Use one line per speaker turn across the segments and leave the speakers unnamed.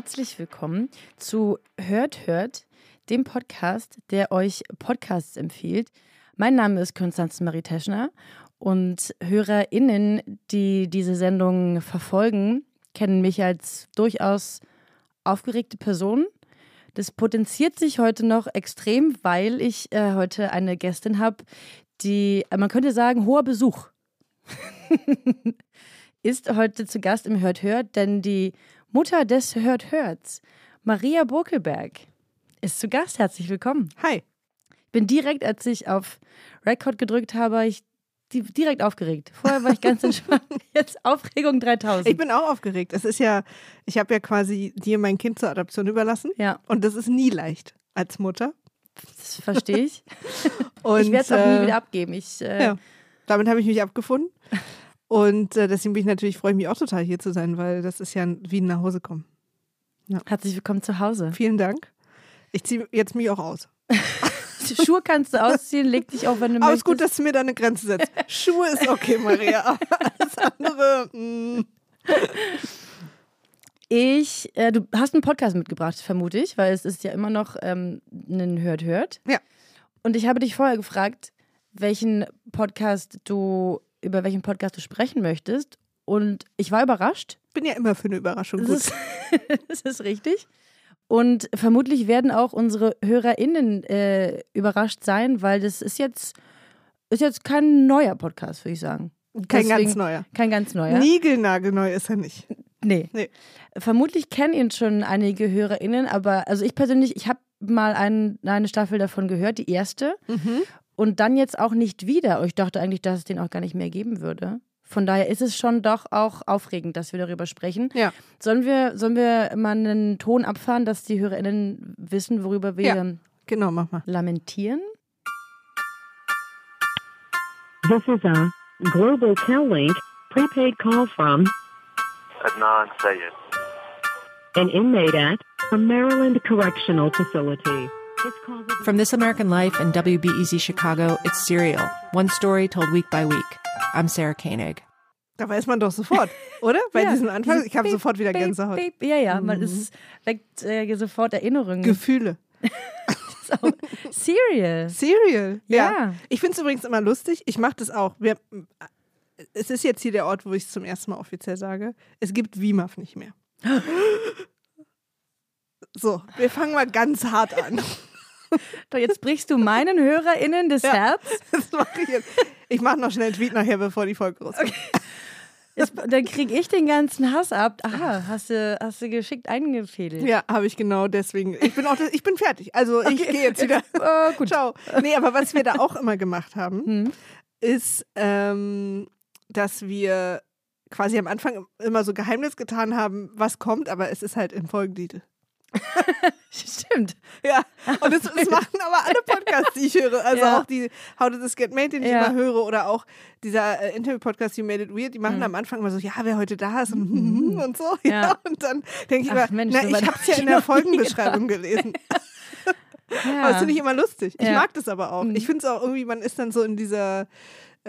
Herzlich willkommen zu Hört Hört, dem Podcast, der euch Podcasts empfiehlt. Mein Name ist Konstanze Marie Teschner und HörerInnen, die diese Sendung verfolgen, kennen mich als durchaus aufgeregte Person. Das potenziert sich heute noch extrem, weil ich äh, heute eine Gästin habe, die, man könnte sagen, hoher Besuch ist heute zu Gast im Hört Hört, denn die Mutter des Hört Hörts, Maria Burkelberg, ist zu Gast. Herzlich willkommen.
Hi.
Ich bin direkt, als ich auf Record gedrückt habe, ich di- direkt aufgeregt. Vorher war ich ganz entspannt. Jetzt Aufregung 3000.
Ich bin auch aufgeregt. Es ist ja, ich habe ja quasi dir mein Kind zur Adoption überlassen.
ja,
Und das ist nie leicht als Mutter.
das verstehe ich.
Und,
ich werde es auch
äh,
nie wieder abgeben. Ich, äh,
Ja, damit habe ich mich abgefunden. Und äh, deswegen bin ich natürlich, freue ich mich auch total hier zu sein, weil das ist ja wie ein Nachhausekommen.
Herzlich willkommen zu Hause.
Vielen Dank. Ich ziehe jetzt mich auch aus.
Schuhe kannst du ausziehen, leg dich auch, wenn du
Aber es ist
möchtest.
gut, dass du mir da eine Grenze setzt. Schuhe ist okay, Maria. Aber alles andere, mm,
Ich, äh, du hast einen Podcast mitgebracht, vermute ich, weil es ist ja immer noch ähm, ein Hört Hört.
Ja.
Und ich habe dich vorher gefragt, welchen Podcast du, über welchen Podcast du sprechen möchtest. Und ich war überrascht.
bin ja immer für eine Überraschung
Das
gut.
ist, das ist richtig. Und vermutlich werden auch unsere HörerInnen äh, überrascht sein, weil das ist jetzt, ist jetzt kein neuer Podcast, würde ich sagen.
Kein
Deswegen-
ganz neuer.
Kein ganz neuer.
Niegelnagelneu ist er nicht.
Nee.
Nee.
Vermutlich kennen ihn schon einige HörerInnen, aber also ich persönlich, ich habe mal ein, eine Staffel davon gehört, die erste,
Mhm.
Und dann jetzt auch nicht wieder. Ich dachte eigentlich, dass es den auch gar nicht mehr geben würde. Von daher ist es schon doch auch aufregend, dass wir darüber sprechen.
Ja.
Sollen wir, sollen wir mal einen Ton abfahren, dass die HörerInnen wissen, worüber wir
Ja. Genau, mach mal.
lamentieren?
This is a Global Tel-Link prepaid call from
Adnan Sayed.
an inmate at a Maryland correctional facility.
From This American Life and WBEZ Chicago, it's Serial, one story told week by week. I'm Sarah Koenig.
Da weiß man doch sofort, oder? Bei
Ja,
diesem Anfang, ich habe
Beep,
sofort wieder
Beep,
Gänsehaut. Mhm.
Beep. Ja, ja, man ist weckt äh, sofort Erinnerungen.
Gefühle.
Serial.
Serial. Ja.
Ja.
Ich finde es übrigens immer lustig. Ich mache das auch. Wir, es ist jetzt hier der Ort, wo ich es zum ersten Mal offiziell sage. Es gibt WIMAF nicht mehr. So, wir fangen mal ganz hart an.
Doch, jetzt brichst du meinen HörerInnen das
Ja.
Herz.
Das mache ich jetzt. Ich mache noch schnell einen Tweet nachher, bevor die Folge rauskommt.
Jetzt, dann krieg ich den ganzen Hass ab. Aha, hast du, hast du geschickt eingefädelt.
Ja, habe ich genau deswegen. Ich bin auch, ich bin fertig. Also ich gehe jetzt wieder.
Äh, gut.
Ciao. Nee, aber was wir da auch immer gemacht haben,
Hm.
ist, ähm, dass wir quasi am Anfang immer so Geheimnis getan haben, was kommt, aber es ist halt im Folgentitel.
Stimmt.
Ja, und das, das machen aber alle Podcasts, die ich höre. Also
Ja.
auch die How Did This Get Made, den ich
Ja.
immer höre, oder auch dieser äh, Interview-Podcast You Made It Weird, die machen am Anfang immer so, ja, wer heute da ist und, und so. Ja.
Mhm. Ja.
Und dann denke ich
Ach,
immer,
Mensch,
na, ich habe es ja in der Folgenbeschreibung gelesen.
Ja.
Aber das finde ich immer lustig. Ich mag das aber auch.
Mhm.
Ich finde es auch irgendwie, man ist dann so in dieser,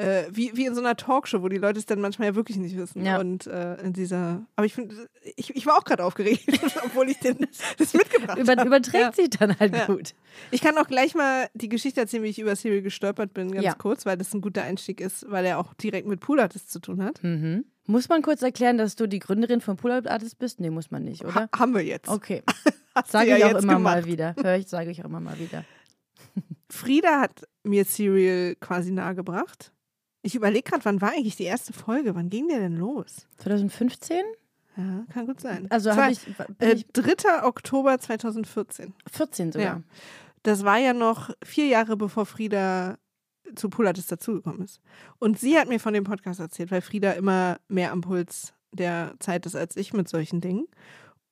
äh, wie, wie in so einer Talkshow, wo die Leute es dann manchmal ja wirklich nicht wissen.
Ja.
Und äh, in dieser, aber ich finde, ich, ich war auch gerade aufgeregt, obwohl ich den, das mitgebracht
Über,
habe.
überträgt
Ja.
sich dann halt
Ja.
gut.
Ich kann auch gleich mal die Geschichte erzählen, wie ich über Serial gestolpert bin, ganz kurz, weil das ein guter Einstieg ist, weil er auch direkt mit Pool Artist zu tun hat.
Mhm. Muss man kurz erklären, dass du die Gründerin von Up Artist bist? Nee, muss man nicht, oder?
Ha haben wir jetzt.
Okay. Sage ich auch immer
gemacht.
mal wieder. Hör ich, sage ich auch immer mal wieder.
Frieda hat mir Serial quasi nahegebracht. Ich überlege gerade, wann war eigentlich die erste Folge? Wann ging der denn los?
2015?
Ja, kann gut sein.
Also habe ich,
Äh,
ich
3. Oktober 2014.
14 sogar.
Ja. Das war ja noch vier Jahre bevor Frieda zu Polatis dazugekommen ist. Und sie hat mir von dem Podcast erzählt, weil Frieda immer mehr am Puls der Zeit ist als ich mit solchen Dingen.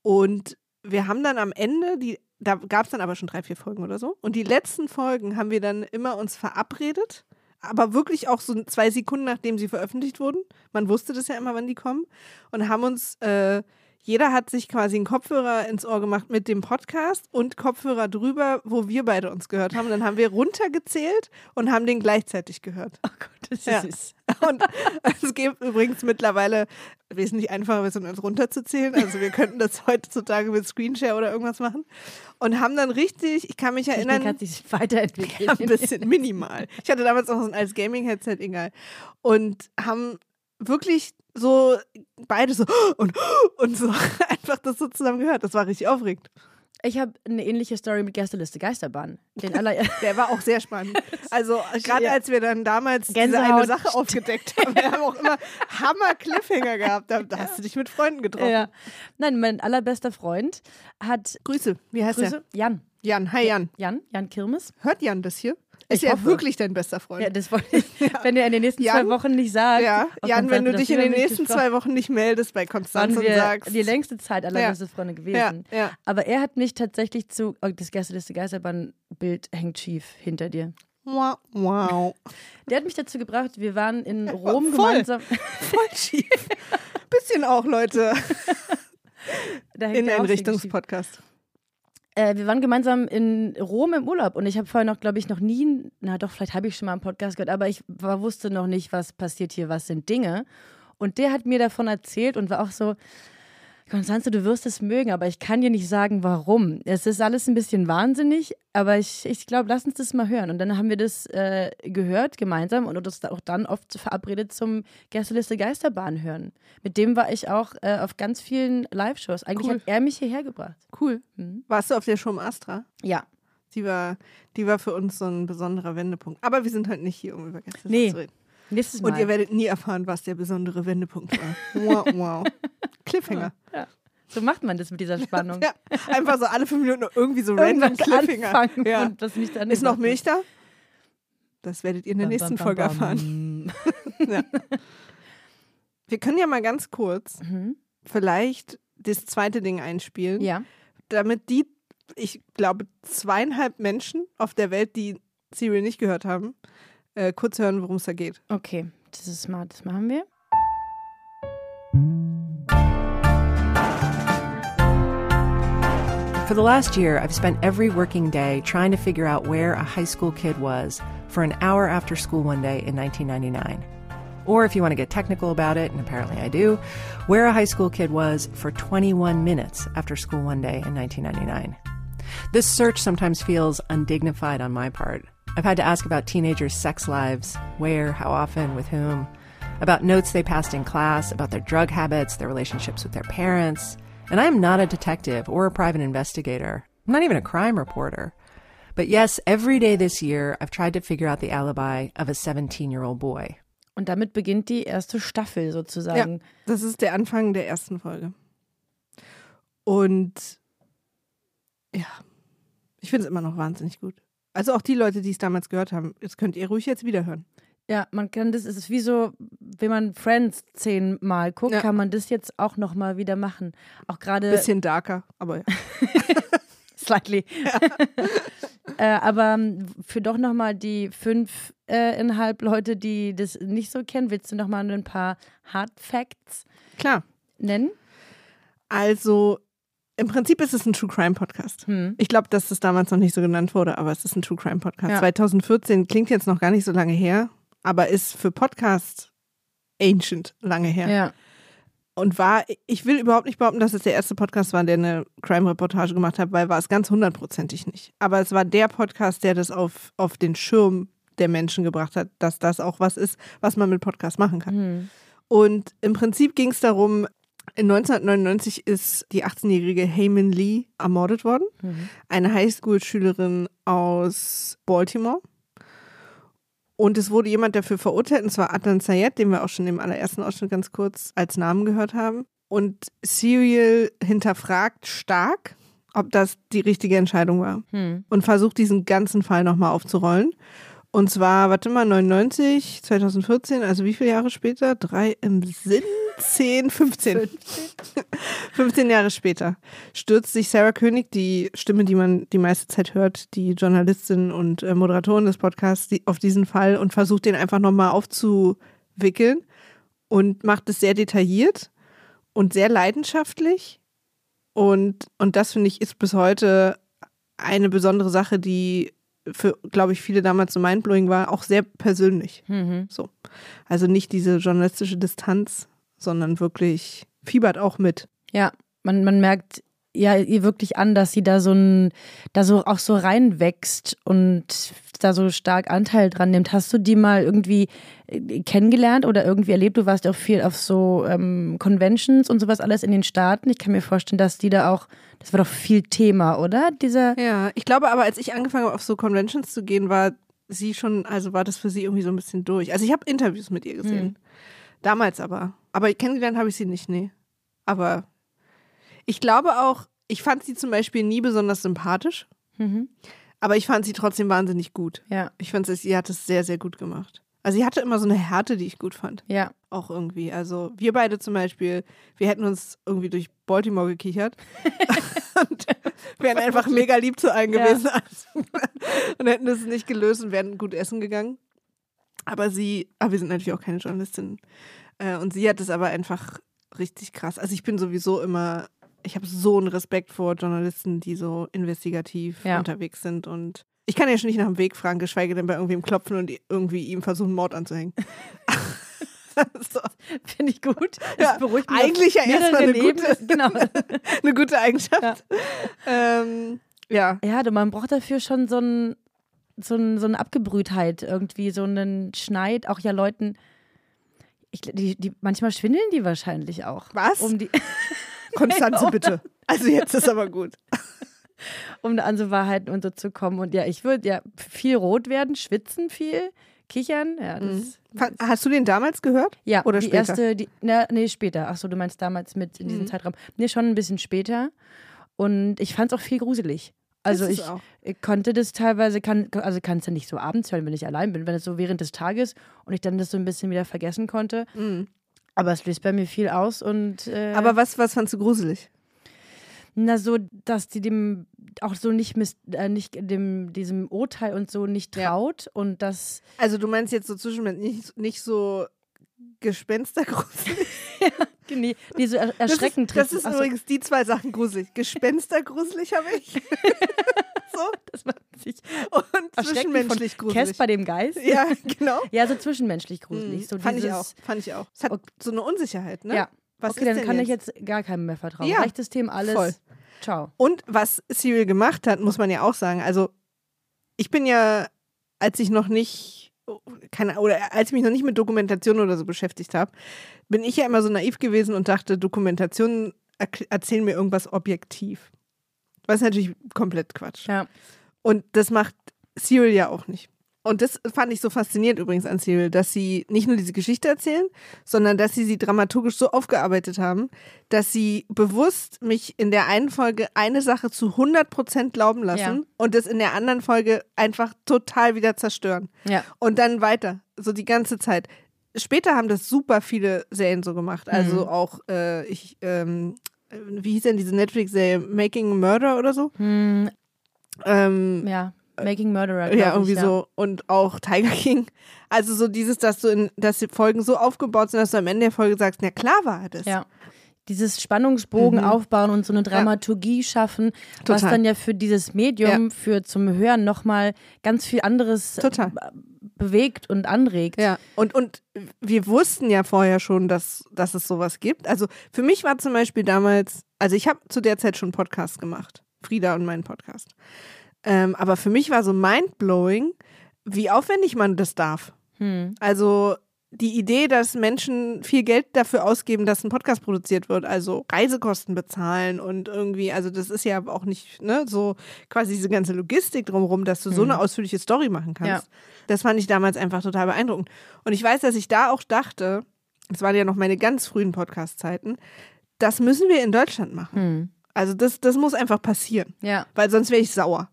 Und wir haben dann am Ende, die, da gab es dann aber schon drei, vier Folgen oder so. Und die letzten Folgen haben wir dann immer uns verabredet, aber wirklich auch so zwei Sekunden, nachdem sie veröffentlicht wurden. Man wusste das ja immer, wann die kommen. Und haben uns, äh, jeder hat sich quasi einen Kopfhörer ins Ohr gemacht mit dem Podcast und Kopfhörer drüber, wo wir beide uns gehört haben. Dann haben wir runtergezählt und haben den gleichzeitig gehört.
Oh Gott, das ist
Ja.
süß.
Und es geht übrigens mittlerweile wesentlich einfacher, als uns runterzuzählen. Also wir könnten das heutzutage mit Screenshare oder irgendwas machen. Und haben dann richtig, ich kann mich
Technik
erinnern,
hat sich weiterentwickelt.
ein bisschen minimal. Ich hatte damals auch so ein als Gaming-Headset, egal. Und haben wirklich so beide so und, und so einfach das so zusammen gehört. Das war richtig aufregend.
Ich habe eine ähnliche Story mit Gästeliste Geisterbahn. Den aller
Der war auch sehr spannend. Also gerade
Ja.
als wir dann damals diese
Gänsehaut.
eine Sache aufgedeckt haben, wir haben auch immer Hammer Cliffhanger gehabt. Da, hast du dich mit Freunden getroffen.
ja. Nein, mein allerbester Freund hat
Grüße. Wie heißt
Grüße, Jan.
der? Jan. Hi Jan.
Jan, Jan Kirmes.
Hört Jan das hier? Ist
Ich
er
hoffe.
wirklich dein bester Freund?
Ja, das wollte ich, wenn er in den nächsten
Jan?
zwei Wochen nicht sagt.
Ja, Jan, wenn du dich in den nächsten zwei Wochen nicht meldest bei Konstanz und sagst,
die längste Zeit allerbeste Freunde gewesen.
ja, ja.
Aber er hat mich tatsächlich zu, oh, das Gästeliste Geisterbahn-Bild hängt schief hinter dir.
wow, wow.
Der hat mich dazu gebracht, wir waren in Rom
voll.
gemeinsam.
voll schief. Bisschen auch, Leute, in
schief.
Einrichtungspodcast.
Äh, wir waren gemeinsam in Rom im Urlaub und ich habe vorher noch, glaube ich, noch nie, na doch, vielleicht habe ich schon mal einen Podcast gehört, aber ich war, wusste noch nicht, was passiert hier, was sind Dinge. Und der hat mir davon erzählt und war auch so, Konstanze, du wirst es mögen, aber ich kann dir nicht sagen, warum. Es ist alles ein bisschen wahnsinnig, aber ich, ich glaube, lass uns das mal hören. Und dann haben wir das äh, gehört gemeinsam und uns auch dann oft verabredet zum Gästeliste Geisterbahn hören. Mit dem war ich auch äh, auf ganz vielen Live-Shows. Eigentlich
Cool.
hat er mich hierher gebracht.
Cool.
Mhm.
Warst du auf der Show im Astra?
Ja.
Die war, die war für uns so ein besonderer Wendepunkt. Aber wir sind heute nicht hier, um über Gäste
Nee.
zu reden.
Nächstes Mal.
Und ihr werdet nie erfahren, was der besondere Wendepunkt war. Wow, wow. Cliffhanger.
so macht man das mit dieser Spannung.
Ja, einfach so alle fünf Minuten irgendwie so random Cliffhanger. Ja.
und das nicht
Ist noch Milch da? Das werdet ihr in der
Bam,
nächsten
bam,
Folge
bam,
erfahren. Ja. Wir können ja mal ganz kurz
Mhm.
vielleicht das zweite Ding einspielen,
Ja.
damit die, ich glaube, zweieinhalb Menschen auf der Welt, die Serial nicht gehört haben, äh, kurz hören, worum es da geht.
Okay, das ist smart. Das machen wir.
For the last year, I've spent every working day trying to figure out where a high school kid was for an hour after school one day in 1999. Or if you want to get technical about it, and apparently I do, where a high school kid was for 21 minutes after school one day in 1999. This search sometimes feels undignified on my part. I've had to ask about teenagers' sex lives, where, how often, with whom, about notes they passed in class, about their drug habits, their relationships with their parents. And I am not a detective or a private investigator. I'm not even a crime reporter. But yes, every day this year, I've tried to figure out the alibi of a 17 year old boy.
Und damit beginnt die erste Staffel sozusagen.
Das ist der Anfang der ersten Folge. Und ja, ich finde es immer noch wahnsinnig gut. Also auch die Leute, die es damals gehört haben, das könnt ihr ruhig jetzt wieder hören.
Ja, man kann das, es ist wie so, wenn man Friends zehnmal guckt,
Ja.
kann man das jetzt auch nochmal wieder machen. Auch gerade
Bisschen darker, aber ja.
slightly. äh, aber ähm, für doch nochmal die fünfeinhalb Leute, die das nicht so kennen, willst du nochmal ein paar Hard Facts
Klar.
nennen?
Also im Prinzip ist es ein True Crime Podcast.
Hm.
Ich glaube, dass das damals noch nicht so genannt wurde, aber es ist ein True Crime Podcast.
Ja.
2014 klingt jetzt noch gar nicht so lange her, aber ist für Podcast ancient lange her.
Ja.
Und war, ich will überhaupt nicht behaupten, dass es der erste Podcast war, der eine Crime-Reportage gemacht hat, weil war es ganz hundertprozentig nicht. Aber es war der Podcast, der das auf, auf den Schirm der Menschen gebracht hat, dass das auch was ist, was man mit Podcasts machen kann.
Hm.
Und im Prinzip ging es darum, in 1999 ist die 18-jährige Heyman Lee ermordet worden,
Mhm.
eine Highschool-Schülerin aus Baltimore. Und es wurde jemand dafür verurteilt, und zwar Adnan Sayed, den wir auch schon im allerersten Ausschnitt ganz kurz als Namen gehört haben. Und Serial hinterfragt stark, ob das die richtige Entscheidung war
Hm.
und versucht, diesen ganzen Fall nochmal aufzurollen. Und zwar, warte mal, 99, 2014, also wie viele Jahre später? Drei im Sinn? 10, 15. 15 Jahre später stürzt sich Sarah König, die Stimme, die man die meiste Zeit hört, die Journalistin und äh, Moderatorin des Podcasts, die, auf diesen Fall und versucht den einfach nochmal aufzuwickeln und macht es sehr detailliert und sehr leidenschaftlich. Und, und das finde ich ist bis heute eine besondere Sache, die für, glaube ich, viele damals so mindblowing war, auch sehr persönlich.
Mhm.
So. Also nicht diese journalistische Distanz, sondern wirklich fiebert auch mit.
Ja, man, man merkt ja ihr wirklich an, dass sie da so ein, da so auch so reinwächst und da so stark Anteil dran nimmt. Hast du die mal irgendwie äh, kennengelernt oder irgendwie erlebt? Du warst ja auch viel auf so ähm, Conventions und sowas alles in den Staaten. Ich kann mir vorstellen, dass die da auch, das war doch viel Thema, oder? Dieser.
Ja, ich glaube aber, als ich angefangen habe, auf so Conventions zu gehen, war sie schon, also war das für sie irgendwie so ein bisschen durch. Also ich habe Interviews mit ihr gesehen. Damals aber. Aber kennengelernt habe ich sie nicht, nee. Aber ich glaube auch, ich fand sie zum Beispiel nie besonders sympathisch,
Mhm.
Aber ich fand sie trotzdem wahnsinnig gut.
Ja,
Ich fand, sie hat es sehr, sehr gut gemacht. Also sie hatte immer so eine Härte, die ich gut fand.
ja.
Auch irgendwie. Also wir beide zum Beispiel, wir hätten uns irgendwie durch Baltimore gekichert und wären einfach mega lieb zu allen
Ja.
gewesen und hätten es nicht gelöst und wären gut essen gegangen. Aber sie, aber wir sind natürlich auch keine Journalistin. Äh, und sie hat es aber einfach richtig krass. Also ich bin sowieso immer, ich habe so einen Respekt vor Journalisten, die so investigativ
Ja.
unterwegs sind und ich kann ja schon nicht nach dem Weg fragen, geschweige denn bei irgendwem klopfen und irgendwie ihm versuchen, Mord anzuhängen. so.
Finde ich gut.
Ja,
Das beruhigt mich
eigentlich ja erstmal eine gute-.
Genau.
eine gute Eigenschaft. Ja, ähm, ja.
Ja, man braucht dafür schon so, ein, so, ein, so eine Abgebrühtheit, irgendwie, so einen Schneid, auch ja Leuten. Ich, die, die, manchmal schwindeln die wahrscheinlich auch.
Was?
Um, die,
Konstanze,
Oder-
bitte. Also jetzt ist aber gut.
um an so Wahrheiten und so zu kommen. Und ja, ich würde ja viel rot werden, schwitzen viel, kichern. Ja, das,
Fa- Hast du den damals gehört?
ja
Oder
die
später?
erste, die, na, nee, später. Achso, du meinst damals mit in diesem
Mhm.
Zeitraum. Nee, schon ein bisschen später. Und ich fand es auch viel gruselig. Also ich, ich konnte das teilweise, kann, also kann es ja nicht so abends hören, wenn ich allein bin, wenn es so während des Tages und ich dann das so ein bisschen wieder vergessen konnte.
Mhm.
Aber es löst bei mir viel aus und äh,
Aber was, was fandst du gruselig?
na so, dass die dem auch so nicht miss, äh, nicht dem diesem Urteil und so nicht
Ja.
traut und das
Also du meinst jetzt so zwischenmenschlich nicht, nicht so gespenstergruselig?
nee, die so er, erschreckend
Das ist, das ist übrigens die zwei Sachen gruselig. Gespenstergruselig habe ich. so.
das war sich
Und zwischenmenschlich gruselig.
Casper dem Geist.
Ja, genau.
Ja, so zwischenmenschlich gruselig.
Mhm.
So
fand ich auch. Fand ich auch. Es hat
Ok-
so eine Unsicherheit, ne?
Ja.
Was
okay, dann kann
jetzt?
ich jetzt gar keinem mehr vertrauen.
Ja.
Rechtes System, alles.
Voll.
Ciao.
Und was Cyril gemacht hat, muss man ja auch sagen. Also, ich bin ja, als ich noch nicht, keine, oder als ich mich noch nicht mit Dokumentation oder so beschäftigt habe, bin ich ja immer so naiv gewesen und dachte, Dokumentationen erzählen mir irgendwas objektiv. Was natürlich komplett Quatsch.
Ja.
Und das macht Cyril ja auch nicht. Und das fand ich so faszinierend übrigens an Cyril, dass sie nicht nur diese Geschichte erzählen, sondern dass sie sie dramaturgisch so aufgearbeitet haben, dass sie bewusst mich in der einen Folge eine Sache zu 100% glauben lassen
Ja.
und das in der anderen Folge einfach total wieder zerstören.
Ja.
Und dann weiter, so die ganze Zeit. Später haben das super viele Serien so gemacht. Also
Mhm.
auch, äh, ich, ähm, äh, wie hieß denn diese Netflix-Serie Making a Murder oder so?
Hm,
Ähm,
ja. Making Murderer.
ja, irgendwie
ich, ja.
so. Und auch Tiger King. Also so dieses, dass du in, dass die Folgen so aufgebaut sind, dass du am Ende der Folge sagst, na klar war das.
Ja. Dieses Spannungsbogen
Mhm.
aufbauen und so eine Dramaturgie schaffen, was
Total.
dann ja für dieses Medium, für zum Hören nochmal ganz viel anderes
Total.
äh, bewegt und anregt.
Ja, und, und wir wussten ja vorher schon, dass, dass es sowas gibt. Also für mich war zum Beispiel damals, also ich habe zu der Zeit schon Podcasts gemacht. Frieda und meinen Podcast. Ähm, aber für mich war so mindblowing, wie aufwendig man das darf.
Hm.
Also die Idee, dass Menschen viel Geld dafür ausgeben, dass ein Podcast produziert wird, also Reisekosten bezahlen und irgendwie, also das ist ja auch nicht ne, so quasi diese ganze Logistik drumherum, dass du so eine ausführliche Story machen kannst.
Ja.
Das fand ich damals einfach total beeindruckend. Und ich weiß, dass ich da auch dachte, das waren ja noch meine ganz frühen Podcast-Zeiten, das müssen wir in Deutschland machen.
Hm.
Also das, das muss einfach passieren,
Ja.
weil sonst wäre ich sauer.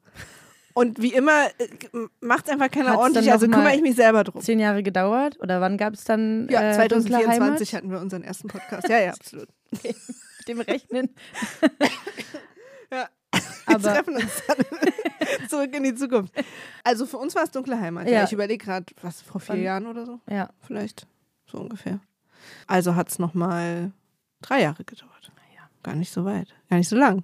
Und wie immer äh, macht einfach keiner
Hat's
ordentlich, also kümmere ich mich selber drum.
Zehn Jahre gedauert? Oder wann gab es dann
Ja,
äh, dunkle
2024
Heimat?
hatten wir unseren ersten Podcast. Ja, ja, absolut.
Mit dem Rechnen.
Ja. Wir
Aber
treffen uns dann zurück in die Zukunft. Also für uns war es dunkle Heimat. Ja,
Ja.
ich überlege gerade, was, vor vier
Wann?
Jahren oder so?
ja,
Vielleicht so ungefähr. Also hat es nochmal drei Jahre gedauert. Gar nicht so weit, gar nicht so lang.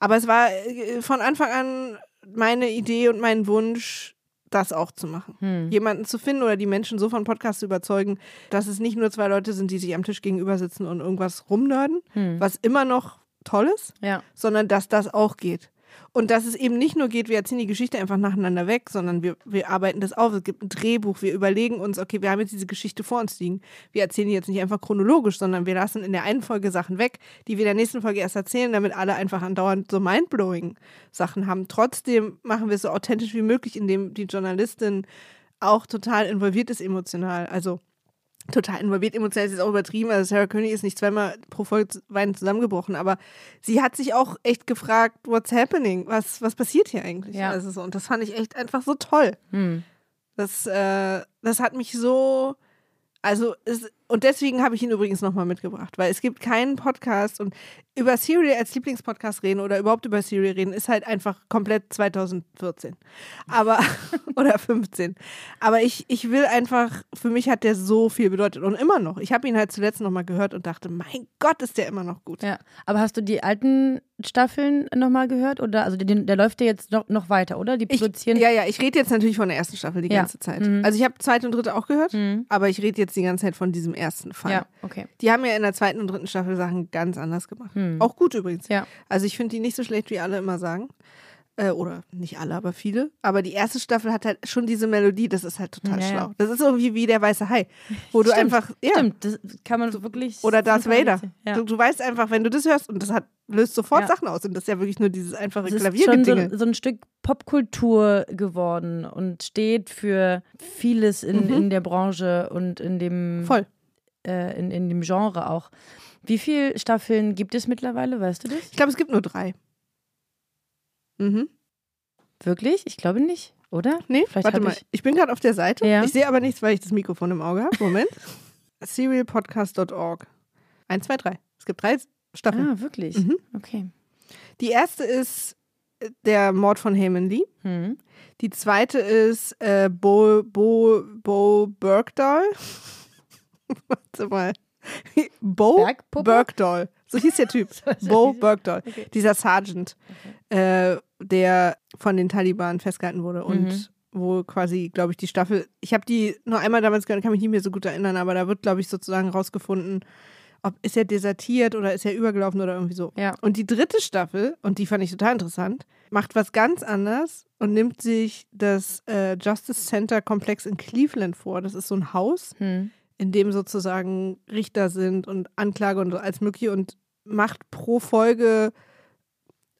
Aber es war äh, von Anfang an meine Idee und mein Wunsch, das auch zu machen.
hm.
Jemanden zu finden oder die Menschen so von Podcasts zu überzeugen, dass es nicht nur zwei Leute sind, die sich am Tisch gegenüber sitzen und irgendwas rumnörden,
Hm.
was immer noch toll ist,
ja.
sondern dass das auch geht. Und dass es eben nicht nur geht, wir erzählen die Geschichte einfach nacheinander weg, sondern wir, wir arbeiten das auf. Es gibt ein Drehbuch, wir überlegen uns, okay, wir haben jetzt diese Geschichte vor uns liegen. Wir erzählen die jetzt nicht einfach chronologisch, sondern wir lassen in der einen Folge Sachen weg, die wir in der nächsten Folge erst erzählen, damit alle einfach andauernd so mindblowing Sachen haben. Trotzdem machen wir es so authentisch wie möglich, indem die Journalistin auch total involviert ist emotional. Also total involviert. Emotional ist jetzt auch übertrieben. Also Sarah König ist nicht zweimal pro Folge weinend zusammengebrochen, aber sie hat sich auch echt gefragt, what's happening? Was, was passiert hier eigentlich?
Ja.
Also so, und das fand ich echt einfach so toll.
Hm.
Das, äh, das hat mich so, also es, und deswegen habe ich ihn übrigens nochmal mitgebracht, weil es gibt keinen Podcast und über Serial als Lieblingspodcast reden oder überhaupt über Serial reden ist halt einfach komplett 2014. Aber, oder 15. Aber ich, ich will einfach, für mich hat der so viel bedeutet und immer noch. Ich habe ihn halt zuletzt nochmal gehört und dachte, mein Gott, ist der immer noch gut.
Ja, aber hast du die alten Staffeln nochmal gehört? Oder also den, der läuft ja jetzt noch, noch weiter, oder? Die
Ich,
produzieren.
ja, ja, ich rede jetzt natürlich von der ersten Staffel die
Ja.
ganze Zeit.
Mhm.
Also ich habe zweite und dritte auch gehört,
Mhm.
aber ich rede jetzt die ganze Zeit von diesem ersten Fall.
ja, okay.
Die haben ja in der zweiten und dritten Staffel Sachen ganz anders gemacht.
Hm.
Auch gut übrigens.
Ja.
Also ich finde die nicht so schlecht, wie alle immer sagen. Äh, oder nicht alle, aber viele. Aber die erste Staffel hat halt schon diese Melodie, das ist halt total
Ja,
schlau. Das ist irgendwie wie der weiße Hai, wo du
Stimmt,
einfach, ja,
Stimmt, das kann man wirklich.
oder Darth Vader.
Ja.
Du, du weißt einfach, wenn du das hörst und das hat, löst sofort. Sachen aus und das ist ja wirklich nur dieses einfache
Es ist schon
Klaviergedinge.
so, so ein Stück Popkultur geworden und steht für vieles in,
Mhm.
in der Branche und in dem,
Voll.
Äh, in, in dem Genre auch. Wie viele Staffeln gibt es mittlerweile, weißt du das?
Ich glaube, es gibt nur drei. Mhm.
Wirklich? Ich glaube nicht, oder?
Nee,
Vielleicht
warte mal.
ich-
Ich, bin gerade auf der Seite.
Ja.
Ich sehe aber nichts, weil ich das Mikrofon im Auge habe. Moment. Serialpodcast.org. Eins, zwei, drei. Es gibt drei Staffeln.
Ah, wirklich?
Mhm.
Okay.
Die erste ist äh, der Mord von Heyman Lee.
Hm.
Die zweite ist äh, Bo, Bo, Bo Bergdahl. Warte mal. Bo
Bergpuppe?
Bergdahl. So hieß der Typ. Bo Bergdahl.
Okay.
Dieser Sergeant, äh, der von den Taliban festgehalten wurde und
Mhm.
wo quasi, glaube ich, die Staffel. Ich habe die nur einmal damals gehört, kann mich nicht mehr so gut erinnern, aber da wird, glaube ich, sozusagen rausgefunden, ob ist er desertiert oder ist er übergelaufen oder irgendwie so.
Ja.
Und die dritte Staffel, und die fand ich total interessant, macht was ganz anders und nimmt sich das äh, Justice Center Komplex in Cleveland vor. Das ist so ein Haus,
Hm.
In dem sozusagen Richter sind und Anklage und als mögliche und macht pro Folge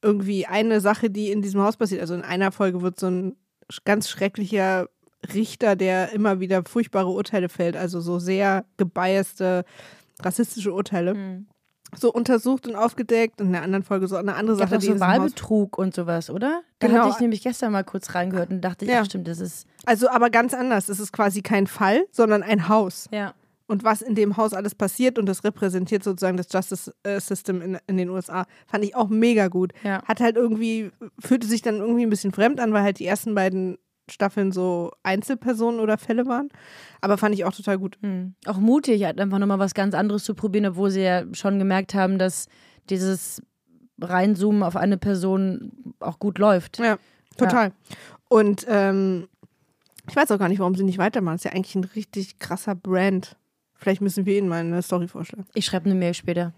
irgendwie eine Sache, die in diesem Haus passiert. Also in einer Folge wird so ein ganz schrecklicher Richter, der immer wieder furchtbare Urteile fällt, also so sehr gebiaste rassistische Urteile,
Hm.
So untersucht und aufgedeckt und in der anderen Folge so eine andere Sache, die
so Wahlbetrug und sowas, oder? Da
Genau.
hatte ich nämlich gestern mal kurz reingehört und dachte, ja,
Ja.
stimmt, das ist.
Also aber ganz anders. Es ist quasi kein Fall, sondern ein Haus.
Ja.
Und was in dem Haus alles passiert und das repräsentiert sozusagen das Justice äh, System in, in den USA, fand ich auch mega gut.
Ja.
Hat halt irgendwie, fühlte sich dann irgendwie ein bisschen fremd an, weil halt die ersten beiden Staffeln so Einzelpersonen oder Fälle waren. Aber fand ich auch total gut.
Hm. Auch mutig, halt einfach nochmal was ganz anderes zu probieren, obwohl sie ja schon gemerkt haben, dass dieses Reinzoomen auf eine Person auch gut läuft.
Ja, total. Und ähm, ich weiß auch gar nicht, warum sie nicht weitermachen. Das ist ja eigentlich ein richtig krasser Brand. Vielleicht müssen wir ihnen mal eine Story vorschlagen.
Ich schreibe eine Mail später.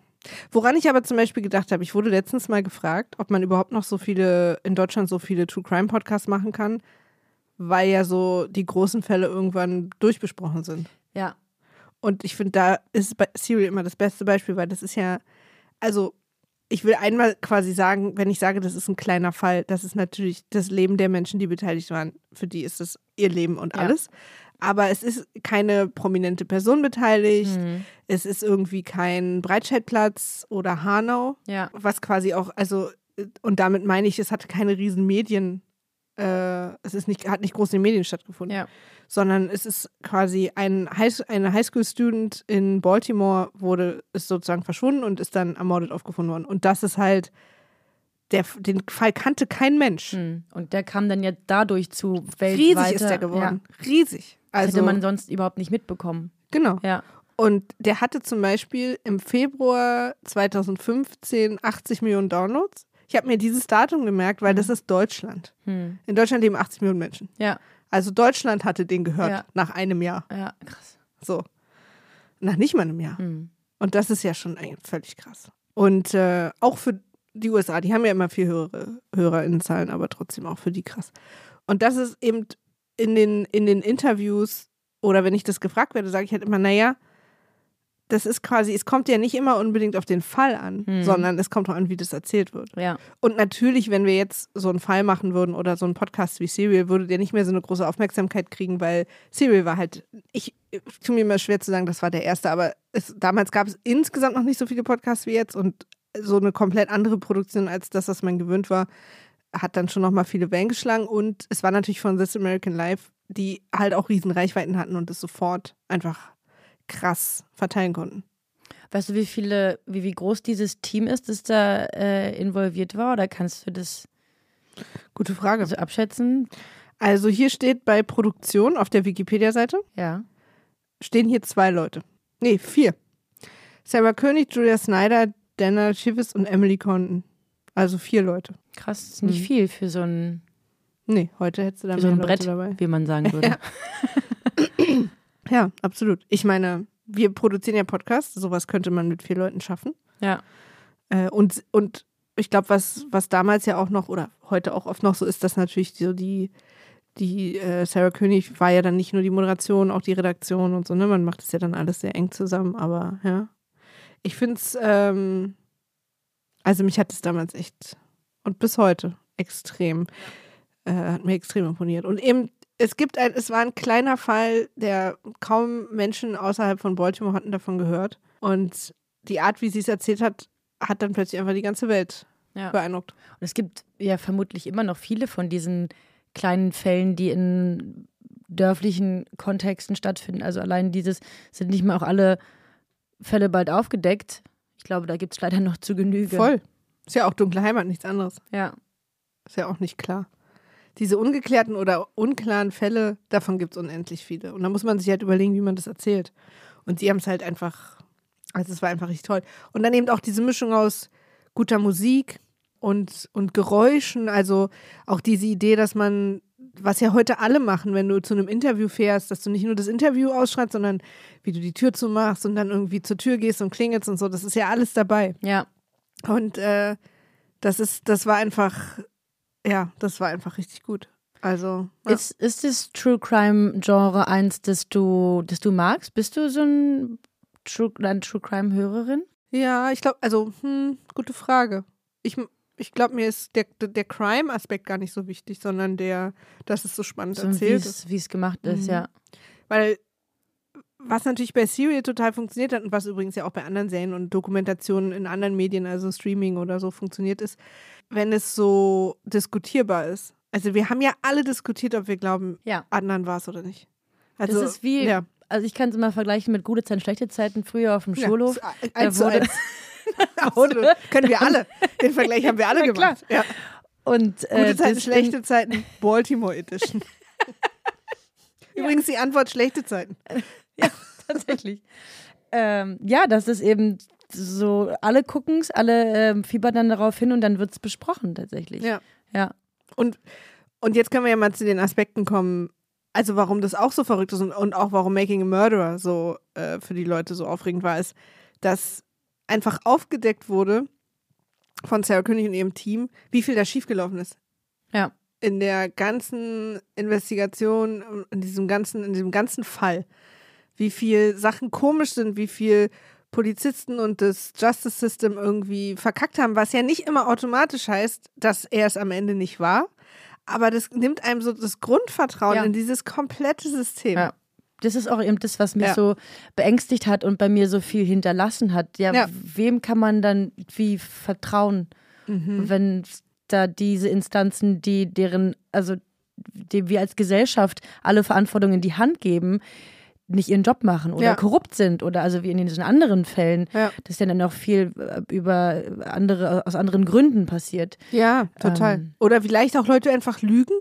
Woran ich aber zum Beispiel gedacht habe, ich wurde letztens mal gefragt, ob man überhaupt noch so viele, in Deutschland so viele True Crime Podcasts machen kann, weil ja so die großen Fälle irgendwann durchbesprochen sind.
Ja.
Und ich finde, da ist bei Serial immer das beste Beispiel, weil das ist ja, also ich will einmal quasi sagen, wenn ich sage, das ist ein kleiner Fall, das ist natürlich das Leben der Menschen, die beteiligt waren. Für die ist das ihr Leben und
Ja.
alles. Aber es ist keine prominente Person beteiligt.
Mhm.
Es ist irgendwie kein Breitscheidplatz oder Hanau,
Ja.
was quasi auch, also, und damit meine ich, es hat keine riesen Medien. Äh, es ist nicht, hat nicht groß in den Medien stattgefunden,
Ja.
sondern es ist quasi ein High, eine Highschool-Student in Baltimore wurde, ist sozusagen verschwunden und ist dann ermordet aufgefunden worden. Und das ist halt, der, den Fall kannte kein Mensch.
Hm. Und der kam dann ja dadurch zu weltweiter.
Riesig ist der geworden.
Ja.
Riesig.
Das
Also,
hätte man sonst überhaupt nicht mitbekommen.
genau.
Ja.
Und der hatte zum Beispiel im Februar 2015 80 Millionen Downloads. Ich habe mir dieses Datum gemerkt, weil das ist Deutschland.
Hm.
In Deutschland leben 80 Millionen Menschen.
Ja.
Also Deutschland hatte den gehört
Ja.
nach einem Jahr.
Ja, krass.
So. Nach nicht mal einem Jahr.
Hm.
Und das ist ja schon völlig krass. Und äh, auch für die USA, die haben ja immer viel höhere HörerInnenzahlen, aber trotzdem auch für die krass. Und das ist eben in den, in den Interviews oder wenn ich das gefragt werde, sage ich halt immer, naja, das ist quasi, es kommt ja nicht immer unbedingt auf den Fall an,
Hm.
sondern es kommt auch an, wie das erzählt wird.
Ja.
Und natürlich, wenn wir jetzt so einen Fall machen würden oder so einen Podcast wie Serial, würde der nicht mehr so eine große Aufmerksamkeit kriegen, weil Serial war halt, ich ich tue mir immer schwer zu sagen, das war der erste, aber es, damals gab es insgesamt noch nicht so viele Podcasts wie jetzt und so eine komplett andere Produktion als das, was man gewöhnt war, hat dann schon nochmal viele Wellen geschlagen und es war natürlich von This American Life, die halt auch riesen Reichweiten hatten und es sofort einfach krass verteilen konnten.
Weißt du, wie viele, wie, wie groß dieses Team ist, das da äh, involviert war? Oder kannst du das
Gute Frage.
so abschätzen?
Also hier steht bei Produktion auf der Wikipedia-Seite,
Ja.
stehen hier zwei Leute. Nee, vier. Sarah König, Julia Snyder, Dana Chivas und Emily Condon. Also vier Leute.
Krass, ist nicht
Hm.
viel für so ein,
Nee, heute hättest du da
für so ein
Leute
Brett,
dabei.
wie man sagen würde.
Ja, absolut. Ich meine, wir produzieren ja Podcasts, sowas könnte man mit vier Leuten schaffen.
Ja.
Äh, und, und ich glaube, was, was damals ja auch noch oder heute auch oft noch so ist, dass natürlich so die, die äh, Sarah König war ja dann nicht nur die Moderation, auch die Redaktion und so, ne? Man macht es ja dann alles sehr eng zusammen, aber ja. Ich finde es, ähm, also mich hat es damals echt und bis heute extrem, äh, hat mir extrem imponiert. Und eben, es gibt ein, es war ein kleiner Fall, der kaum Menschen außerhalb von Baltimore hatten davon gehört. Und die Art, wie sie es erzählt hat, hat dann plötzlich einfach die ganze Welt
ja.
beeindruckt.
Und es gibt ja vermutlich immer noch viele von diesen kleinen Fällen, die in dörflichen Kontexten stattfinden. Also allein dieses sind nicht mehr auch alle Fälle bald aufgedeckt. Ich glaube, da gibt es leider noch zu Genüge.
Voll. Ist ja auch dunkle Heimat, nichts anderes.
Ja.
Ist ja auch nicht klar. Diese ungeklärten oder unklaren Fälle, davon gibt es unendlich viele. Und da muss man sich halt überlegen, wie man das erzählt. Und die haben es halt einfach, also es war einfach richtig toll. Und dann eben auch diese Mischung aus guter Musik und, und Geräuschen, also auch diese Idee, dass man, was ja heute alle machen, wenn du zu einem Interview fährst, dass du nicht nur das Interview ausschreibst, sondern wie du die Tür zumachst und dann irgendwie zur Tür gehst und klingelst und so, das ist ja alles dabei.
Ja.
Und äh, das ist, das war einfach, ja, das war einfach richtig gut. Also, ja.
Ist, ist das True Crime Genre eins, das du, das du magst? Bist du so ein True, eine True Crime Hörerin?
ja, ich glaube, also, hm, gute Frage. Ich, ich glaube, mir ist der, der, Crime-Aspekt gar nicht so wichtig, sondern der, dass es so spannend
So
erzählt ist.
wie es gemacht ist,
Mhm.
ja.
Weil was natürlich bei Serial total funktioniert hat und was übrigens ja auch bei anderen Serien und Dokumentationen in anderen Medien, also Streaming oder so funktioniert ist, wenn es so diskutierbar ist. Also wir haben ja alle diskutiert, ob wir glauben,
Ja.
Adnan war es oder nicht. Also,
das ist wie,
ja.
also ich kann es immer vergleichen mit gute Zeiten, schlechte Zeiten früher auf dem
Ja,
Schulhof.
ist eins zu
wurde-
eins. Absolut. Können wir alle. Den Vergleich haben wir alle gemacht. Ja.
Und
Gute
äh,
Zeiten,
das
schlechte Zeiten, Baltimore Edition. Übrigens die Antwort schlechte Zeiten.
tatsächlich. ähm, ja, das ist eben so, alle gucken es, alle ähm, fiebern dann darauf hin und dann wird es besprochen tatsächlich.
Ja.
Ja.
Und, und jetzt können wir ja mal zu den Aspekten kommen, also warum das auch so verrückt ist und, und auch warum Making a Murderer so äh, für die Leute so aufregend war, ist, dass einfach aufgedeckt wurde von Sarah König und ihrem Team, wie viel da schiefgelaufen ist.
Ja.
In der ganzen Investigation, in diesem ganzen, in diesem ganzen Fall. Wie viel Sachen komisch sind, wie viel Polizisten und das Justice System irgendwie verkackt haben, was ja nicht immer automatisch heißt, dass er es am Ende nicht war. Aber das nimmt einem so das Grundvertrauen
Ja.
in dieses komplette System.
Ja. Das ist auch eben das, was mich
Ja.
so beängstigt hat und bei mir so viel hinterlassen hat. Ja, wem kann man dann wie vertrauen,
Mhm.
wenn da diese Instanzen, die deren, also dem wir als Gesellschaft alle Verantwortung in die Hand geben, nicht ihren Job machen oder
Ja.
korrupt sind oder also wie in diesen anderen Fällen,
Ja.
das ja dann noch viel äh, über andere, aus anderen Gründen passiert.
Ja, total.
Ähm.
Oder vielleicht auch Leute einfach lügen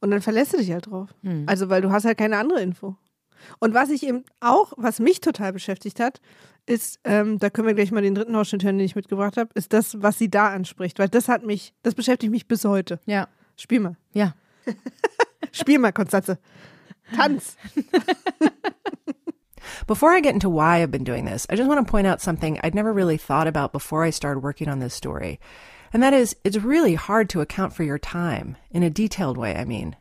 und dann verlässt du dich halt drauf.
Hm.
Also, weil du hast halt keine andere Info. Und was ich eben auch, was mich total beschäftigt hat, ist, ähm, da können wir gleich mal den dritten Ausschnitt hören, den ich mitgebracht habe, ist das, was sie da anspricht. Weil das hat mich, das beschäftigt mich bis heute.
Ja.
Spiel mal.
Ja.
Spiel mal, Konstanze. Tanz.
Before I get into why I've been doing this, I just want to point out something I'd never really thought about before I started working on this story. And that is, it's really hard to account for your time in a detailed way, I mean.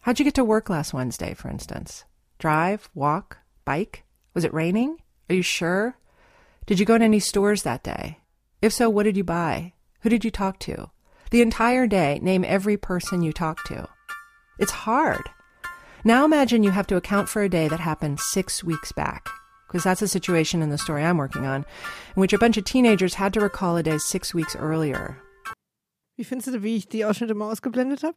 How'd you get to work last Wednesday, for instance? Drive, walk, bike? Was it raining? Are you sure? Did you go to any stores that day? If so, what did you buy? Who did you talk to? The entire day, name every person you talked to. It's hard. Now imagine you have to account for a day that happened six weeks back, because that's a situation in the story I'm working on, in which a bunch of teenagers had to recall a day six weeks earlier.
Wie findest du, wie ich die Ausschnitte mal ausgeblendet habe?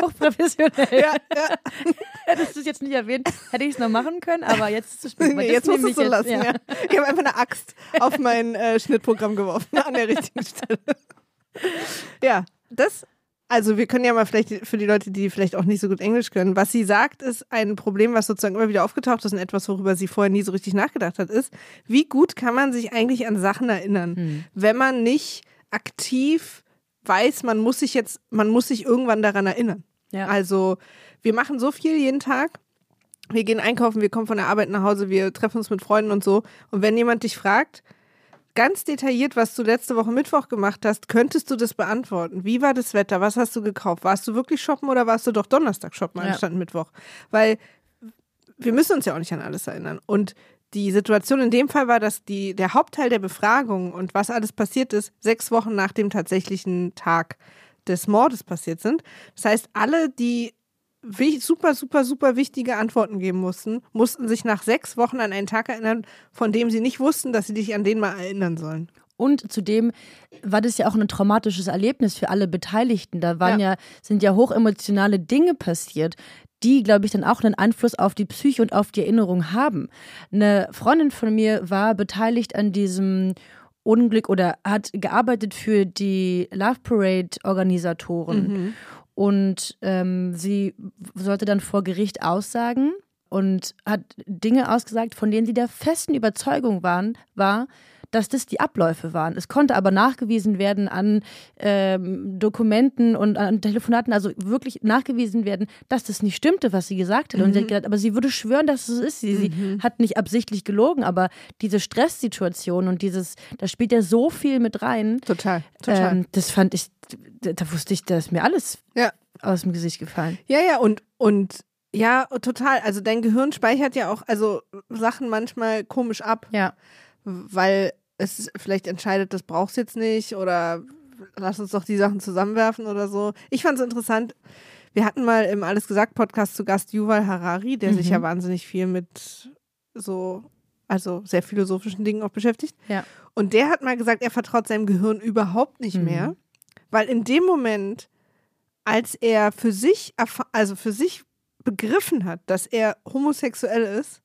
Hochprofessionell.
Ja, ja.
Hättest du es jetzt nicht erwähnt, hätte ich es noch machen können, aber jetzt ist es zu spät.
Nee, jetzt du
nehme
es so
ich
lassen.
jetzt,
Ja. Ich habe einfach eine Axt auf mein äh, Schnittprogramm geworfen, an der richtigen Stelle. Ja, das, also wir können ja mal vielleicht für die Leute, die vielleicht auch nicht so gut Englisch können, was sie sagt, ist ein Problem, was sozusagen immer wieder aufgetaucht ist und etwas, worüber sie vorher nie so richtig nachgedacht hat, ist, wie gut kann man sich eigentlich an Sachen erinnern, wenn man nicht aktiv weiß, man muss sich jetzt, man muss sich irgendwann daran erinnern.
Ja.
Also wir machen so viel jeden Tag. Wir gehen einkaufen, wir kommen von der Arbeit nach Hause, wir treffen uns mit Freunden und so. Und wenn jemand dich fragt, ganz detailliert, was du letzte Woche Mittwoch gemacht hast, könntest du das beantworten. Wie war das Wetter? Was hast du gekauft? Warst du wirklich shoppen oder warst du doch Donnerstag shoppen
Ja.
anstatt Mittwoch? Weil wir müssen uns ja auch nicht an alles erinnern. Und die Situation in dem Fall war, dass die, der Hauptteil der Befragung und was alles passiert ist, sechs Wochen nach dem tatsächlichen Tag des Mordes passiert sind. Das heißt, alle, die super, super, super wichtige Antworten geben mussten, mussten sich nach sechs Wochen an einen Tag erinnern, von dem sie nicht wussten, dass sie dich an den mal erinnern sollen.
Und zudem war das ja auch ein traumatisches Erlebnis für alle Beteiligten. Da waren ja, sind ja hochemotionale Dinge passiert, die, glaube ich, dann auch einen Einfluss auf die Psyche und auf die Erinnerung haben. Eine Freundin von mir war beteiligt an diesem Unglück oder hat gearbeitet für die Love Parade Organisatoren. Und ähm, sie sollte dann vor Gericht aussagen und hat Dinge ausgesagt, von denen sie der festen Überzeugung waren, war, dass das die Abläufe waren. Es konnte aber nachgewiesen werden an ähm, Dokumenten und an Telefonaten, also wirklich nachgewiesen werden, dass das nicht stimmte, was sie gesagt hat. Und sie hat gedacht, aber sie würde schwören, dass es so ist. Sie, sie hat nicht absichtlich gelogen, aber diese Stresssituation und dieses, da spielt ja so viel mit rein.
Total, total.
Ähm, das fand ich, da, wusste ich, da ist mir alles
ja.
aus dem Gesicht gefallen.
Ja, ja, und, und ja, total. Also dein Gehirn speichert ja auch also Sachen manchmal komisch ab,
Ja.
Weil es vielleicht entscheidet, das brauchst du jetzt nicht oder lass uns doch die Sachen zusammenwerfen oder so. Ich fand es interessant. Wir hatten mal im Alles gesagt Podcast zu Gast Yuval Harari, der sich ja wahnsinnig viel mit so, also sehr philosophischen Dingen auch beschäftigt.
Ja.
Und der hat mal gesagt, er vertraut seinem Gehirn überhaupt nicht mehr, weil in dem Moment, als er für sich, also für sich begriffen hat, dass er homosexuell ist,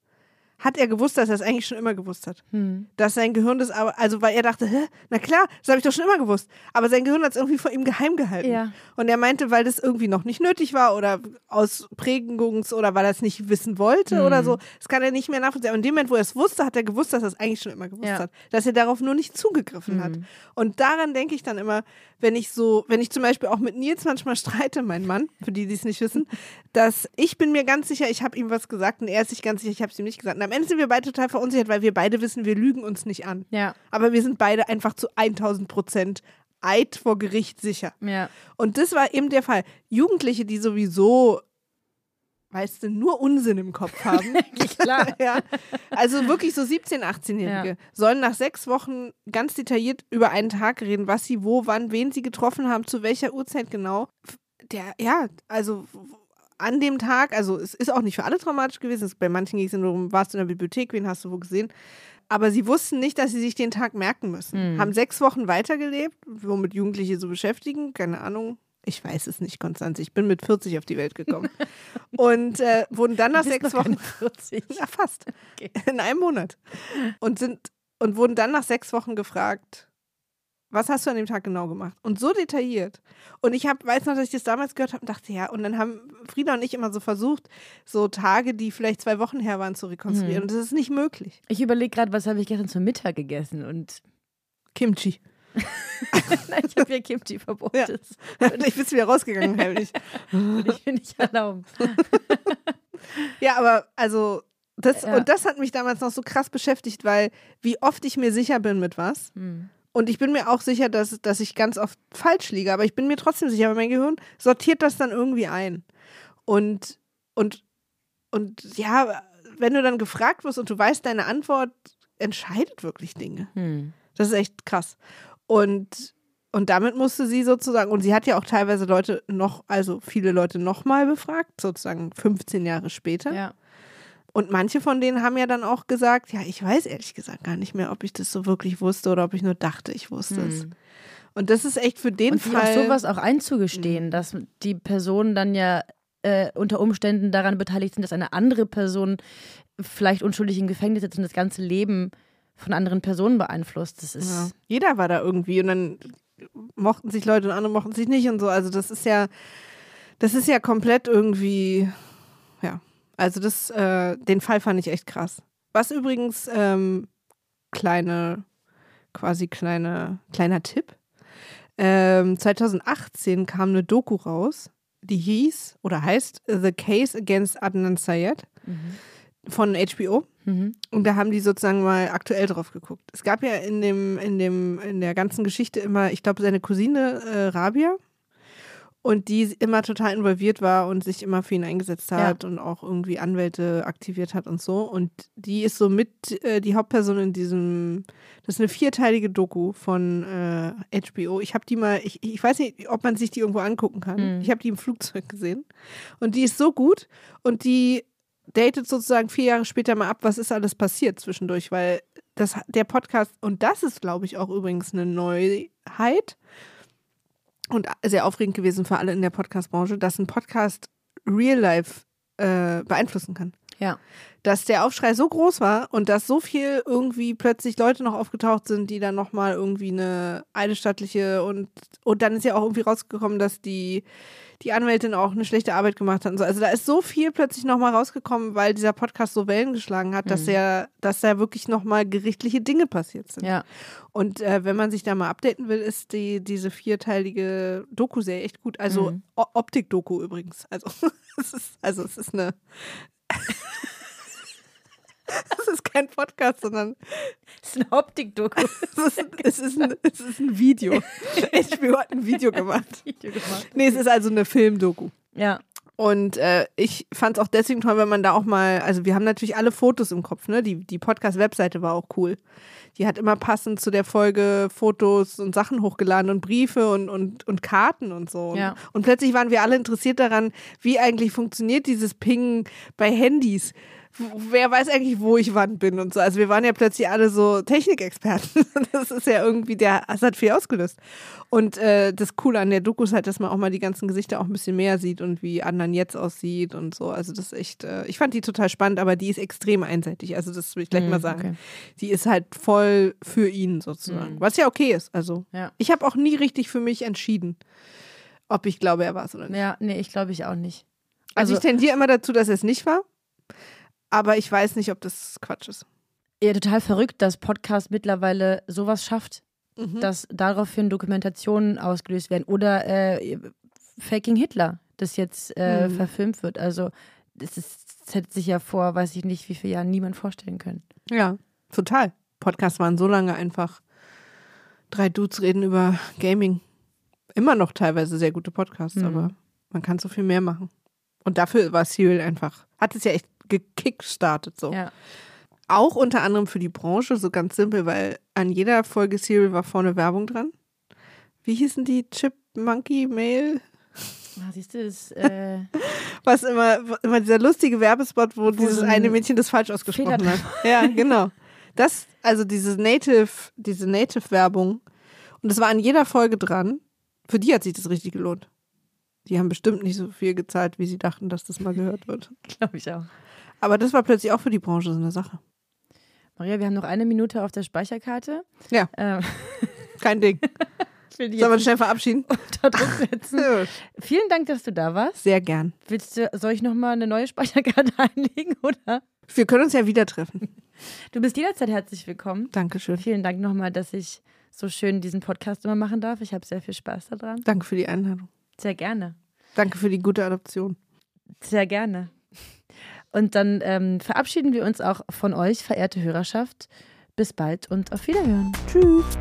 hat er gewusst, dass er es eigentlich schon immer gewusst hat.
Hm.
Dass sein Gehirn das aber, also weil er dachte, Hä, na klar, das habe ich doch schon immer gewusst. Aber sein Gehirn hat es irgendwie vor ihm geheim gehalten.
Ja.
Und er meinte, weil das irgendwie noch nicht nötig war oder aus Prägungs- oder weil er es nicht wissen wollte
Hm.
oder so, das kann er nicht mehr nachvollziehen. Aber in dem Moment, wo er es wusste, hat er gewusst, dass er es eigentlich schon immer gewusst
Ja.
hat. Dass er darauf nur nicht zugegriffen hat.
Hm.
Und daran denke ich dann immer, wenn ich so, wenn ich zum Beispiel auch mit Nils manchmal streite, mein Mann, für die, die es nicht wissen, dass ich bin mir ganz sicher, ich habe ihm was gesagt und er ist sich ganz sicher, ich habe es ihm nicht gesagt. Und am Ende sind wir beide total verunsichert, weil wir beide wissen, wir lügen uns nicht an.
Ja.
Aber wir sind beide einfach zu 1000 Prozent Eid vor Gericht sicher.
Ja.
Und das war eben der Fall. Jugendliche, die sowieso, weißt du, nur Unsinn im Kopf haben.
Klar.
ja. Also wirklich so 17-, 18-Jährige
Ja.
sollen nach sechs Wochen ganz detailliert über einen Tag reden, was sie wo, wann, wen sie getroffen haben, zu welcher Uhrzeit genau. Der, ja, also an dem Tag, also es ist auch nicht für alle traumatisch gewesen. Es, bei manchen ging es nur darum, warst du in der Bibliothek, wen hast du wo gesehen. Aber sie wussten nicht, dass sie sich den Tag merken müssen. Haben sechs Wochen weitergelebt, womit Jugendliche so beschäftigen, keine Ahnung, Ich weiß es nicht, Konstanze. Ich bin mit 40 auf die Welt gekommen. und äh, wurden dann nach sechs Wochen.
40.
Ja, fast.
Okay.
In einem Monat. Und sind und wurden dann nach sechs Wochen gefragt, was hast du an dem Tag genau gemacht? Und so detailliert. Und ich hab, weiß noch, dass ich das damals gehört habe und dachte, ja, und dann haben Frieda und ich immer so versucht, so Tage, die vielleicht zwei Wochen her waren, zu rekonstruieren.
Hm.
Und das ist nicht möglich.
Ich überlege gerade, was habe ich gestern zum Mittag gegessen und
Kimchi.
Nein, ich habe ja Kimchi verboten.
Ja.
Das
ich bin wieder rausgegangen, heimlich.
ich mir nicht erlauben.
Ja, aber also, das,
Ja.
und das hat mich damals noch so krass beschäftigt, weil wie oft ich mir sicher bin mit was.
Hm.
Und ich bin mir auch sicher, dass, dass ich ganz oft falsch liege, aber ich bin mir trotzdem sicher, weil mein Gehirn sortiert das dann irgendwie ein. Und, und, und ja, wenn du dann gefragt wirst und du weißt, deine Antwort entscheidet wirklich Dinge.
Hm.
Das ist echt krass. Und, und damit musste sie sozusagen, und sie hat ja auch teilweise Leute noch, also viele Leute nochmal befragt, sozusagen 15 Jahre später.
Ja.
Und manche von denen haben ja dann auch gesagt, ja, ich weiß ehrlich gesagt gar nicht mehr, ob ich das so wirklich wusste oder ob ich nur dachte, ich wusste es.
Hm.
Und das ist echt für den
Und sich auch
Fall.
sowas auch einzugestehen,
Mhm.
dass die Personen dann ja äh, unter Umständen daran beteiligt sind, dass eine andere Person vielleicht unschuldig im Gefängnis sitzt und das ganze Leben von anderen Personen beeinflusst. Das ist
ja. Jeder war da irgendwie und dann mochten sich Leute und andere mochten sich nicht und so. Also das ist ja, das ist ja komplett irgendwie. Also das, äh, den Fall fand ich echt krass. Was übrigens ähm, kleine, quasi kleine, kleiner Tipp. Ähm, 2018 kam eine Doku raus, die hieß oder heißt The Case Against Adnan Syed von HBO.
Mhm.
Und da haben die sozusagen mal aktuell drauf geguckt. Es gab ja in dem, in dem, in der ganzen Geschichte immer, ich glaube, seine Cousine äh, Rabia und die immer total involviert war und sich immer für ihn eingesetzt hat und auch irgendwie Anwälte aktiviert hat und so. Und die ist so mit äh, die Hauptperson in diesem, das ist eine vierteilige Doku von äh, HBO. Ich habe die mal, ich, ich weiß nicht, ob man sich die irgendwo angucken kann.
Mhm.
Ich habe die im Flugzeug gesehen. Und die ist so gut und die datet sozusagen vier Jahre später mal ab, was ist alles passiert zwischendurch, weil das, der Podcast, und das ist, glaube ich, auch übrigens eine Neuheit und sehr aufregend gewesen für alle in der Podcast-Branche, dass ein Podcast Real Life äh, beeinflussen kann.
Ja.
Dass der Aufschrei so groß war und dass so viel irgendwie plötzlich Leute noch aufgetaucht sind, die dann nochmal irgendwie eine eidesstattliche und, und dann ist ja auch irgendwie rausgekommen, dass die, die Anwältin auch eine schlechte Arbeit gemacht hat und so. Also da ist so viel plötzlich nochmal rausgekommen, weil dieser Podcast so Wellen geschlagen hat, dass er, dass da wirklich nochmal gerichtliche Dinge passiert sind.
Ja.
Und äh, wenn man sich da mal updaten will, ist die, diese vierteilige Doku-Serie echt gut. Also
Mhm.
Optik-Doku übrigens. Also es ist, also es ist eine. Es ist kein Podcast, sondern
Das ist eine Optik-Doku.
es ist, es ein, es ist ein Video. HBO hat ein Video gemacht.
Video gemacht.
Nee, es ist also eine Filmdoku.
Ja.
Und äh, ich fand es auch deswegen toll, wenn man da auch mal, also wir haben natürlich alle Fotos im Kopf, ne? Die, die Podcast-Webseite war auch cool. Die hat immer passend zu der Folge Fotos und Sachen hochgeladen und Briefe und, und, und Karten und so.
Ja.
Und plötzlich waren wir alle interessiert daran, wie eigentlich funktioniert dieses Pingen bei Handys. Wer weiß eigentlich, wo ich wann bin und so. Also wir waren ja plötzlich alle so Technikexperten. Das ist ja irgendwie, der, das hat viel ausgelöst. Und äh, das Coole an der Doku ist halt, dass man auch mal die ganzen Gesichter auch ein bisschen mehr sieht und wie anderen jetzt aussieht und so. Also das ist echt, äh, ich fand die total spannend, aber die ist extrem einseitig. Also das will ich gleich
Mhm,
mal sagen.
okay.
Die ist halt voll für ihn sozusagen.
Mhm.
Was ja okay ist. Also
Ja.
ich habe auch nie richtig für mich entschieden, ob ich glaube, er war es oder nicht.
Ja, nee, ich glaube ich auch nicht.
Also,
Also,
ich tendiere immer dazu, dass er es nicht war. Aber ich weiß nicht, ob das Quatsch ist.
ja, total verrückt, dass Podcast mittlerweile sowas schafft,
Mhm.
dass daraufhin Dokumentationen ausgelöst werden. Oder äh, Faking Hitler, das jetzt äh,
Mhm.
verfilmt wird. Also das, ist, das hätte sich ja vor, weiß ich nicht, wie viele Jahren niemand vorstellen können.
Ja, total. Podcasts waren so lange einfach drei Dudes reden über Gaming. Immer noch teilweise sehr gute Podcasts,
Mhm.
aber man kann so viel mehr machen. Und dafür war Serial einfach, hat es ja echt gekickstartet so.
Ja.
Auch unter anderem für die Branche, so ganz simpel, weil an jeder Folge Serial war vorne Werbung dran. Wie hießen die? Chip Monkey Mail?
Ah, siehst du, das äh,
Was immer, immer dieser lustige Werbespot, wo, dieses
so ein
eine Mädchen das falsch ausgesprochen
Fehler
hat. Ja, genau. Das, also diese Native, diese Native-Werbung. Und das war an jeder Folge dran. Für die hat sich das richtig gelohnt. Die haben bestimmt nicht so viel gezahlt, wie sie dachten, dass das mal gehört wird.
Glaube ich auch.
Aber das war plötzlich auch für die Branche so eine Sache.
Maria, wir haben noch eine Minute auf der Speicherkarte.
Ja.
Ähm,
Kein Ding. Sollen wir uns schnell verabschieden?
unter Druck setzen.
Ja.
Vielen Dank, dass du da warst.
Sehr gern.
Willst du, soll ich nochmal eine neue Speicherkarte einlegen, oder?
Wir können uns ja wieder treffen.
Du bist jederzeit herzlich willkommen.
Dankeschön.
Vielen Dank nochmal, dass ich so schön diesen Podcast immer machen darf. Ich habe sehr viel Spaß daran.
Danke für die Einladung.
Sehr gerne.
Danke für die gute Adoption.
Sehr gerne. Und dann ähm, verabschieden wir uns auch von euch, verehrte Hörerschaft. Bis bald und auf Wiederhören.
Tschüss.